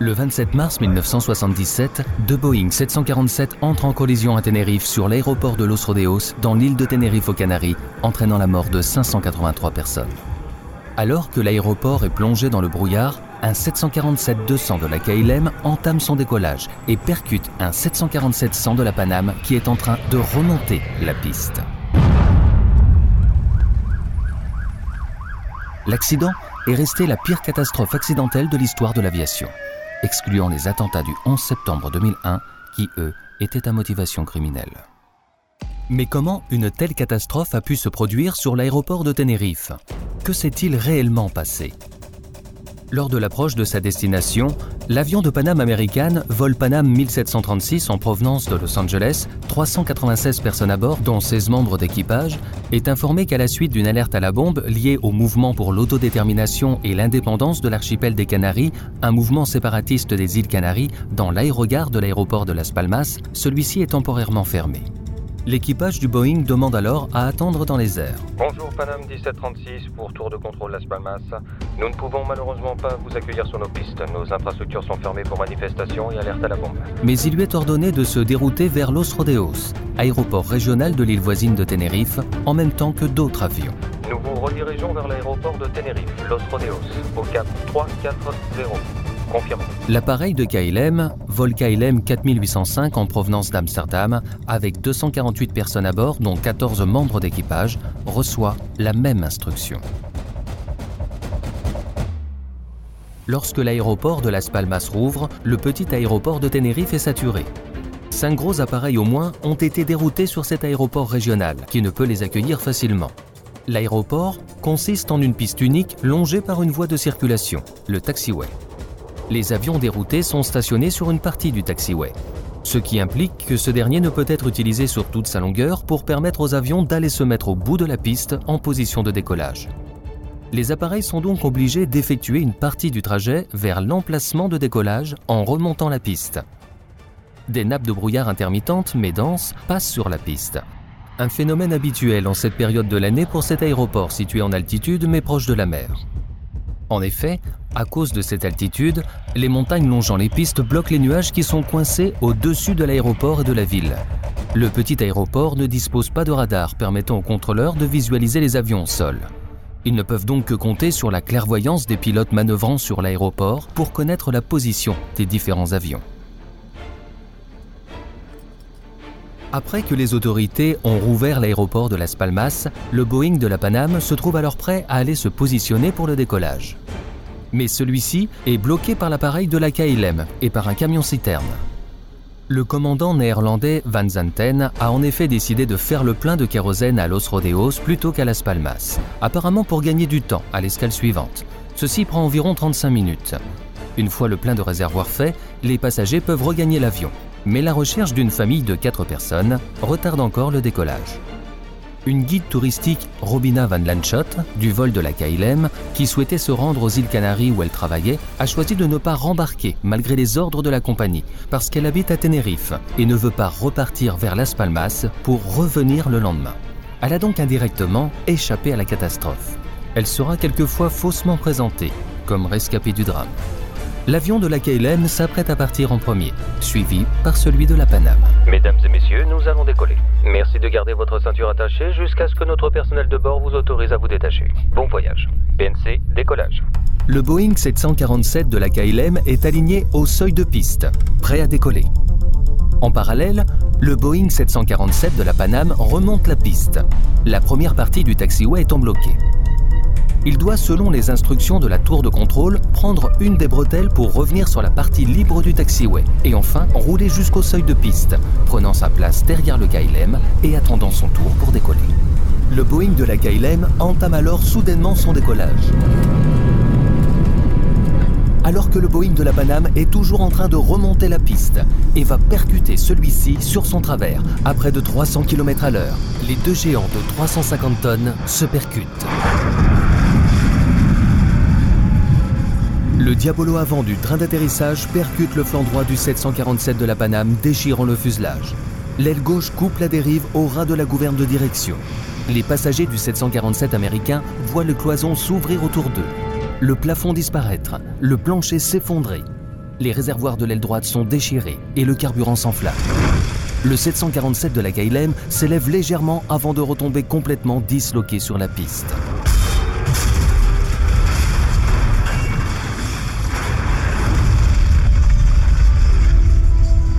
Le 27 mars 1977, deux Boeing 747 entrent en collision à Tenerife sur l'aéroport de Los Rodeos dans l'île de Tenerife aux Canaries, entraînant la mort de 583 personnes. Alors que l'aéroport est plongé dans le brouillard, un 747-200 de la KLM entame son décollage et percute un 747-100 de la Paname qui est en train de remonter la piste. L'accident est resté la pire catastrophe accidentelle de l'histoire de l'aviation, excluant les attentats du 11 septembre 2001 qui, eux, étaient à motivation criminelle. Mais comment une telle catastrophe a pu se produire sur l'aéroport de Tenerife? Que s'est-il réellement passé? Lors de l'approche de sa destination, l'avion de Paname American, vol Paname 1736 en provenance de Los Angeles, 396 personnes à bord, dont 16 membres d'équipage, est informé qu'à la suite d'une alerte à la bombe liée au mouvement pour l'autodétermination et l'indépendance de l'archipel des Canaries, un mouvement séparatiste des îles Canaries, dans l'aérogare de l'aéroport de Las Palmas, celui-ci est temporairement fermé. L'équipage du Boeing demande alors à attendre dans les airs. Bonjour Paname 1736 pour tour de contrôle Las Palmas. Nous ne pouvons malheureusement pas vous accueillir sur nos pistes. Nos infrastructures sont fermées pour manifestation et alerte à la bombe. Mais il lui est ordonné de se dérouter vers Los Rodeos, aéroport régional de l'île voisine de Tenerife, en même temps que d'autres avions. Nous vous redirigeons vers l'aéroport de Tenerife, Los Rodeos, au cap 340. Confirmé. L'appareil de KLM, vol KLM 4805 en provenance d'Amsterdam, avec 248 personnes à bord, dont 14 membres d'équipage, reçoit la même instruction. Lorsque l'aéroport de Las Palmas rouvre, le petit aéroport de Tenerife est saturé. Cinq gros appareils au moins ont été déroutés sur cet aéroport régional, qui ne peut les accueillir facilement. L'aéroport consiste en une piste unique longée par une voie de circulation, le taxiway. Les avions déroutés sont stationnés sur une partie du taxiway, ce qui implique que ce dernier ne peut être utilisé sur toute sa longueur pour permettre aux avions d'aller se mettre au bout de la piste en position de décollage. Les appareils sont donc obligés d'effectuer une partie du trajet vers l'emplacement de décollage en remontant la piste. Des nappes de brouillard intermittentes mais denses passent sur la piste. Un phénomène habituel en cette période de l'année pour cet aéroport situé en altitude mais proche de la mer. En effet, à cause de cette altitude, les montagnes longeant les pistes bloquent les nuages qui sont coincés au-dessus de l'aéroport et de la ville. Le petit aéroport ne dispose pas de radar permettant aux contrôleurs de visualiser les avions au sol. Ils ne peuvent donc que compter sur la clairvoyance des pilotes manœuvrant sur l'aéroport pour connaître la position des différents avions. Après que les autorités ont rouvert l'aéroport de Las Palmas, le Boeing de la Paname se trouve alors prêt à aller se positionner pour le décollage. Mais celui-ci est bloqué par l'appareil de la KLM et par un camion-citerne. Le commandant néerlandais Van Zanten a en effet décidé de faire le plein de kérosène à Los Rodeos plutôt qu'à Las Palmas, apparemment pour gagner du temps à l'escale suivante. Ceci prend environ 35 minutes. Une fois le plein de réservoir fait, les passagers peuvent regagner l'avion. Mais la recherche d'une famille de 4 personnes retarde encore le décollage. Une guide touristique, Robina Van Lanschot, du vol de la KLM, qui souhaitait se rendre aux îles Canaries où elle travaillait, a choisi de ne pas rembarquer malgré les ordres de la compagnie, parce qu'elle habite à Tenerife et ne veut pas repartir vers Las Palmas pour revenir le lendemain. Elle a donc indirectement échappé à la catastrophe. Elle sera quelquefois faussement présentée comme rescapée du drame. L'avion de la KLM s'apprête à partir en premier, suivi par celui de la Paname. Mesdames et messieurs, nous allons décoller. Merci de garder votre ceinture attachée jusqu'à ce que notre personnel de bord vous autorise à vous détacher. Bon voyage. PNC, décollage. Le Boeing 747 de la KLM est aligné au seuil de piste, prêt à décoller. En parallèle, le Boeing 747 de la Paname remonte la piste, la première partie du taxiway étant bloquée. Il doit, selon les instructions de la tour de contrôle, prendre une des bretelles pour revenir sur la partie libre du taxiway et enfin rouler jusqu'au seuil de piste, prenant sa place derrière le KLM et attendant son tour pour décoller. Le Boeing de la KLM entame alors soudainement son décollage. Alors que le Boeing de la Paname est toujours en train de remonter la piste et va percuter celui-ci sur son travers à près de 300 km à l'heure. Les deux géants de 350 tonnes se percutent. Le diabolo avant du train d'atterrissage percute le flanc droit du 747 de la Paname, déchirant le fuselage. L'aile gauche coupe la dérive au ras de la gouverne de direction. Les passagers du 747 américain voient le cloison s'ouvrir autour d'eux, le plafond disparaître, le plancher s'effondrer. Les réservoirs de l'aile droite sont déchirés et le carburant s'enflamme. Le 747 de la KLM s'élève légèrement avant de retomber complètement disloqué sur la piste.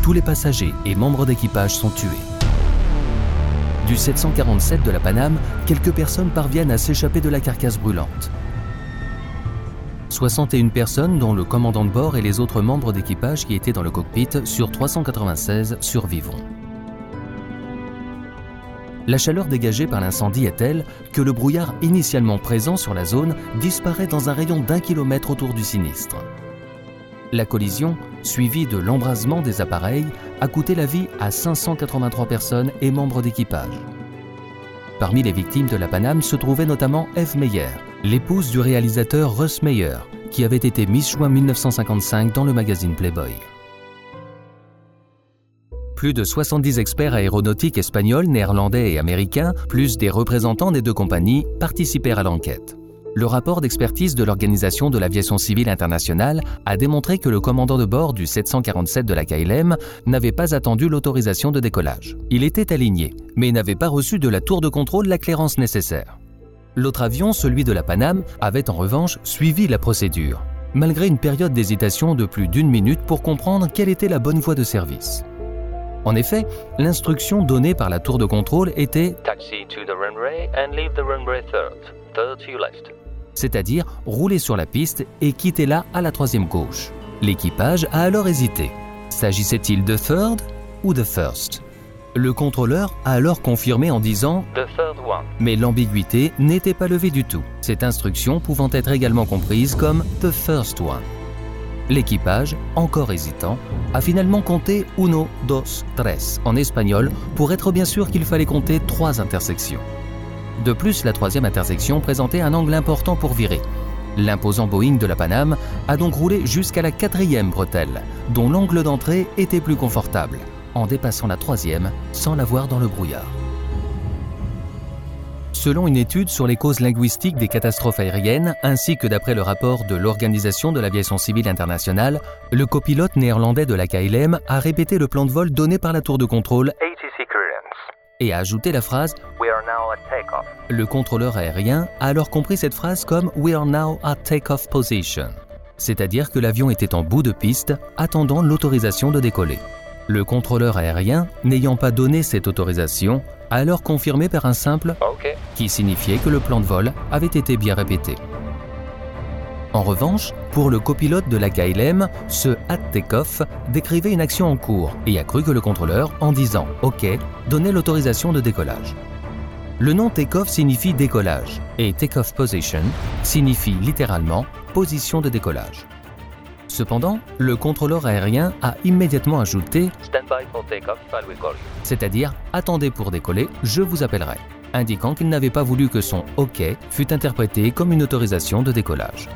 Tous les passagers et membres d'équipage sont tués. Du 747 de la Paname, quelques personnes parviennent à s'échapper de la carcasse brûlante. 61 personnes, dont le commandant de bord et les autres membres d'équipage qui étaient dans le cockpit, sur 396 survivront. La chaleur dégagée par l'incendie est telle que le brouillard initialement présent sur la zone disparaît dans un rayon d'un kilomètre autour du sinistre. La collision, suivie de l'embrasement des appareils, a coûté la vie à 583 personnes et membres d'équipage. Parmi les victimes de la Paname se trouvait notamment Eve Meyer, l'épouse du réalisateur Russ Meyer, qui avait été Miss Juin 1955 dans le magazine Playboy. Plus de 70 experts aéronautiques espagnols, néerlandais et américains, plus des représentants des deux compagnies, participèrent à l'enquête. Le rapport d'expertise de l'Organisation de l'aviation civile internationale a démontré que le commandant de bord du 747 de la KLM n'avait pas attendu l'autorisation de décollage. Il était aligné, mais n'avait pas reçu de la tour de contrôle la clairance nécessaire. L'autre avion, celui de la Paname, avait en revanche suivi la procédure, malgré une période d'hésitation de plus d'une minute pour comprendre quelle était la bonne voie de service. En effet, l'instruction donnée par la tour de contrôle était Taxi to the runway and leave the runway third. Third to left c'est-à-dire rouler sur la piste et quitter la à la troisième gauche. L'équipage a alors hésité. S'agissait-il de third ou de first? Le contrôleur a alors confirmé en disant The third one. Mais l'ambiguïté n'était pas levée du tout, cette instruction pouvant être également comprise comme the first one. L'équipage, encore hésitant, a finalement compté uno, dos, tres en espagnol pour être bien sûr qu'il fallait compter trois intersections. De plus, la troisième intersection présentait un angle important pour virer. L'imposant Boeing de la Paname a donc roulé jusqu'à la quatrième bretelle, dont l'angle d'entrée était plus confortable, en dépassant la troisième sans la voir dans le brouillard. Selon une étude sur les causes linguistiques des catastrophes aériennes, ainsi que d'après le rapport de l'Organisation de l'aviation civile internationale, le copilote néerlandais de la KLM a répété le plan de vol donné par la tour de contrôle et a ajouté la phrase We Le contrôleur aérien a alors compris cette phrase comme We are now at takeoff position, c'est-à-dire que l'avion était en bout de piste, attendant l'autorisation de décoller. Le contrôleur aérien, n'ayant pas donné cette autorisation, a alors confirmé par un simple OK. qui signifiait que le plan de vol avait été bien répété. En revanche, pour le copilote de la KLM, ce at takeoff décrivait une action en cours et a cru que le contrôleur, en disant OK, donnait l'autorisation de décollage. Le nom takeoff signifie décollage et takeoff position signifie littéralement position de décollage. Cependant, le contrôleur aérien a immédiatement ajouté Stand by for takeoff, c'est-à-dire attendez pour décoller, je vous appellerai, indiquant qu'il n'avait pas voulu que son OK fût interprété comme une autorisation de décollage.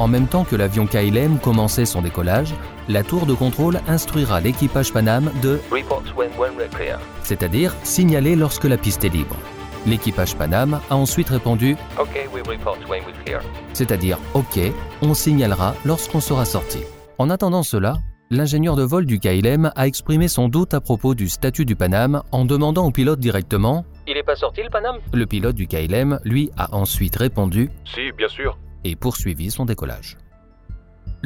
En même temps que l'avion KLM commençait son décollage, la tour de contrôle instruira l'équipage Paname de, Report when runway clear. c'est-à-dire signaler lorsque la piste est libre. L'équipage Paname a ensuite répondu, OK, we report when we clear. c'est-à-dire OK, on signalera lorsqu'on sera sorti. En attendant cela, l'ingénieur de vol du KLM a exprimé son doute à propos du statut du Paname en demandant au pilote directement. Il est pas sorti le Paname Le pilote du KLM, lui, a ensuite répondu Si, bien sûr. et poursuivi son décollage.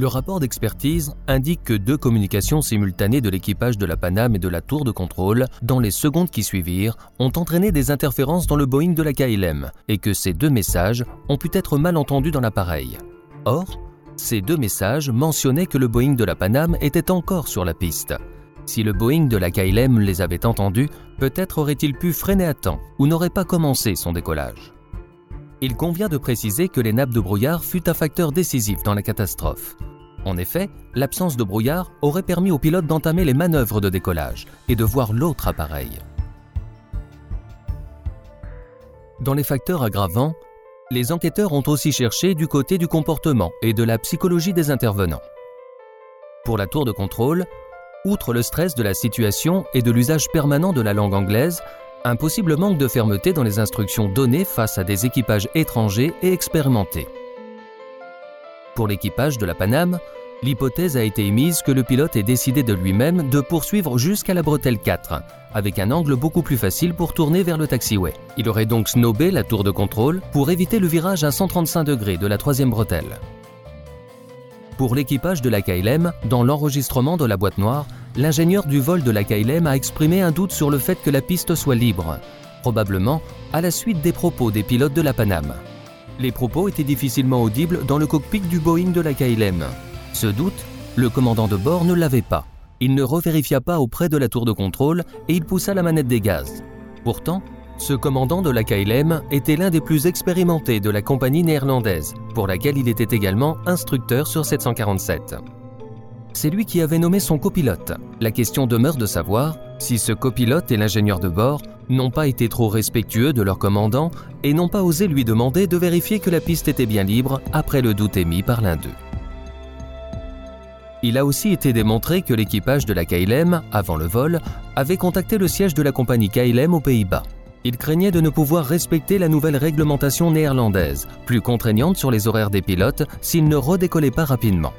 Le rapport d'expertise indique que deux communications simultanées de l'équipage de la Paname et de la tour de contrôle, dans les secondes qui suivirent, ont entraîné des interférences dans le Boeing de la KLM et que ces deux messages ont pu être mal entendus dans l'appareil. Or, ces deux messages mentionnaient que le Boeing de la Paname était encore sur la piste. Si le Boeing de la KLM les avait entendus, peut-être aurait-il pu freiner à temps ou n'aurait pas commencé son décollage. Il convient de préciser que les nappes de brouillard fut un facteur décisif dans la catastrophe. En effet, l'absence de brouillard aurait permis aux pilotes d'entamer les manœuvres de décollage et de voir l'autre appareil. Dans les facteurs aggravants, les enquêteurs ont aussi cherché du côté du comportement et de la psychologie des intervenants. Pour la tour de contrôle, outre le stress de la situation et de l'usage permanent de la langue anglaise, un possible manque de fermeté dans les instructions données face à des équipages étrangers et expérimentés. Pour l'équipage de la Paname, l'hypothèse a été émise que le pilote ait décidé de lui-même de poursuivre jusqu'à la bretelle 4, avec un angle beaucoup plus facile pour tourner vers le taxiway. Il aurait donc snobé la tour de contrôle pour éviter le virage à 135 degrés de la troisième bretelle. Pour l'équipage de la KLM, dans l'enregistrement de la boîte noire, l'ingénieur du vol de la KLM a exprimé un doute sur le fait que la piste soit libre, probablement à la suite des propos des pilotes de la Paname. Les propos étaient difficilement audibles dans le cockpit du Boeing de la KLM. Ce doute, le commandant de bord ne l'avait pas. Il ne revérifia pas auprès de la tour de contrôle et il poussa la manette des gaz. Pourtant, ce commandant de la KLM était l'un des plus expérimentés de la compagnie néerlandaise, pour laquelle il était également instructeur sur 747. C'est lui qui avait nommé son copilote. La question demeure de savoir si ce copilote et l'ingénieur de bord n'ont pas été trop respectueux de leur commandant et n'ont pas osé lui demander de vérifier que la piste était bien libre après le doute émis par l'un d'eux. Il a aussi été démontré que l'équipage de la KLM, avant le vol, avait contacté le siège de la compagnie KLM aux Pays-Bas. Il craignait de ne pouvoir respecter la nouvelle réglementation néerlandaise, plus contraignante sur les horaires des pilotes s'ils ne redécollaient pas rapidement.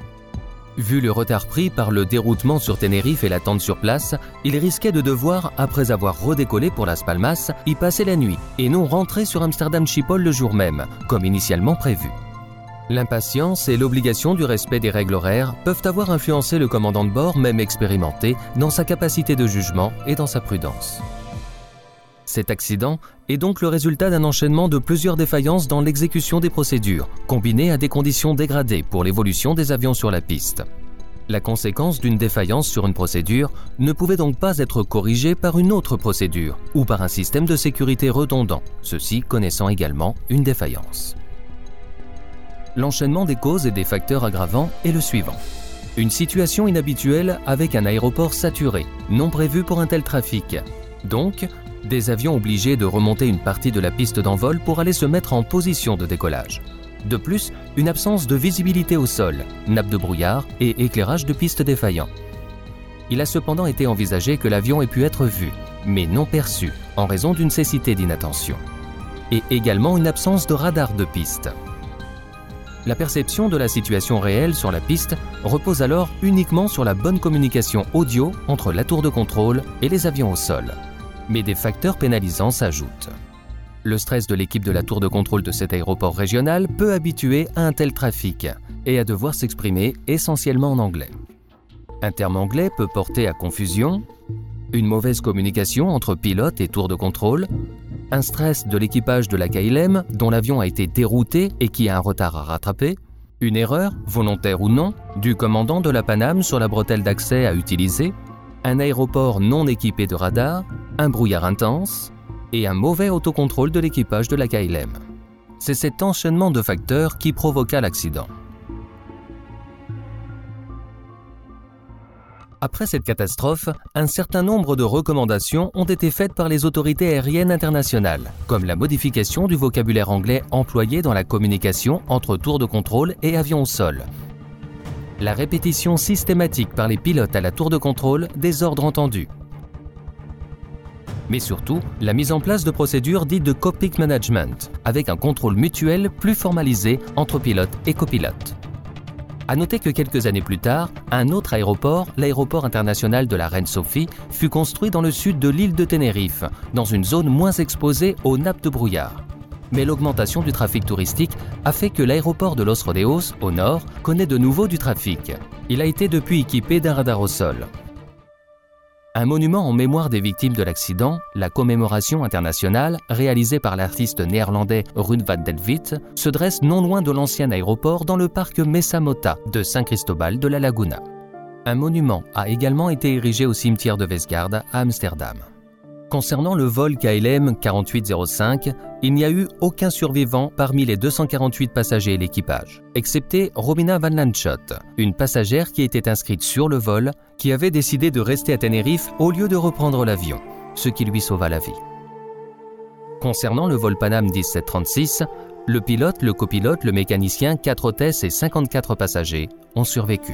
Vu le retard pris par le déroutement sur Tenerife et l'attente sur place, il risquait de devoir, après avoir redécollé pour Las Palmas, y passer la nuit et non rentrer sur Amsterdam Schiphol le jour même, comme initialement prévu. L'impatience et l'obligation du respect des règles horaires peuvent avoir influencé le commandant de bord, même expérimenté, dans sa capacité de jugement et dans sa prudence. Cet accident est donc le résultat d'un enchaînement de plusieurs défaillances dans l'exécution des procédures, combinées à des conditions dégradées pour l'évolution des avions sur la piste. La conséquence d'une défaillance sur une procédure ne pouvait donc pas être corrigée par une autre procédure ou par un système de sécurité redondant, ceci connaissant également une défaillance. L'enchaînement des causes et des facteurs aggravants est le suivant. Une situation inhabituelle avec un aéroport saturé, non prévu pour un tel trafic. Donc, des avions obligés de remonter une partie de la piste d'envol pour aller se mettre en position de décollage. De plus, une absence de visibilité au sol, nappe de brouillard et éclairage de piste défaillant. Il a cependant été envisagé que l'avion ait pu être vu, mais non perçu, en raison d'une cécité d'inattention. Et également une absence de radar de piste. La perception de la situation réelle sur la piste repose alors uniquement sur la bonne communication audio entre la tour de contrôle et les avions au sol mais des facteurs pénalisants s'ajoutent. Le stress de l'équipe de la tour de contrôle de cet aéroport régional peut habituer à un tel trafic et à devoir s'exprimer essentiellement en anglais. Un terme anglais peut porter à confusion, une mauvaise communication entre pilote et tour de contrôle, un stress de l'équipage de la KLM dont l'avion a été dérouté et qui a un retard à rattraper, une erreur, volontaire ou non, du commandant de la Paname sur la bretelle d'accès à utiliser, un aéroport non équipé de radar, un brouillard intense et un mauvais autocontrôle de l'équipage de la KLM. C'est cet enchaînement de facteurs qui provoqua l'accident. Après cette catastrophe, un certain nombre de recommandations ont été faites par les autorités aériennes internationales, comme la modification du vocabulaire anglais employé dans la communication entre tours de contrôle et avions au sol, la répétition systématique par les pilotes à la tour de contrôle des ordres entendus. Mais surtout, la mise en place de procédures dites de cockpit management, avec un contrôle mutuel plus formalisé entre pilotes et copilotes. À noter que quelques années plus tard, un autre aéroport, l'aéroport international de la Reine Sophie, fut construit dans le sud de l'île de Tenerife, dans une zone moins exposée aux nappes de brouillard. Mais l'augmentation du trafic touristique a fait que l'aéroport de Los Rodeos, au nord, connaît de nouveau du trafic. Il a été depuis équipé d'un radar au sol. Un monument en mémoire des victimes de l'accident, la commémoration internationale, réalisée par l'artiste néerlandais Rune van Delvit, se dresse non loin de l'ancien aéroport dans le parc Mesa Mota de Saint Cristobal de la Laguna. Un monument a également été érigé au cimetière de Westgard à Amsterdam. Concernant le vol KLM 4805, il n'y a eu aucun survivant parmi les 248 passagers et l'équipage, excepté Robina Van Lanschot, une passagère qui était inscrite sur le vol, qui avait décidé de rester à Tenerife au lieu de reprendre l'avion, ce qui lui sauva la vie. Concernant le vol Panam 1736, le pilote, le copilote, le mécanicien, 4 hôtesses et 54 passagers ont survécu.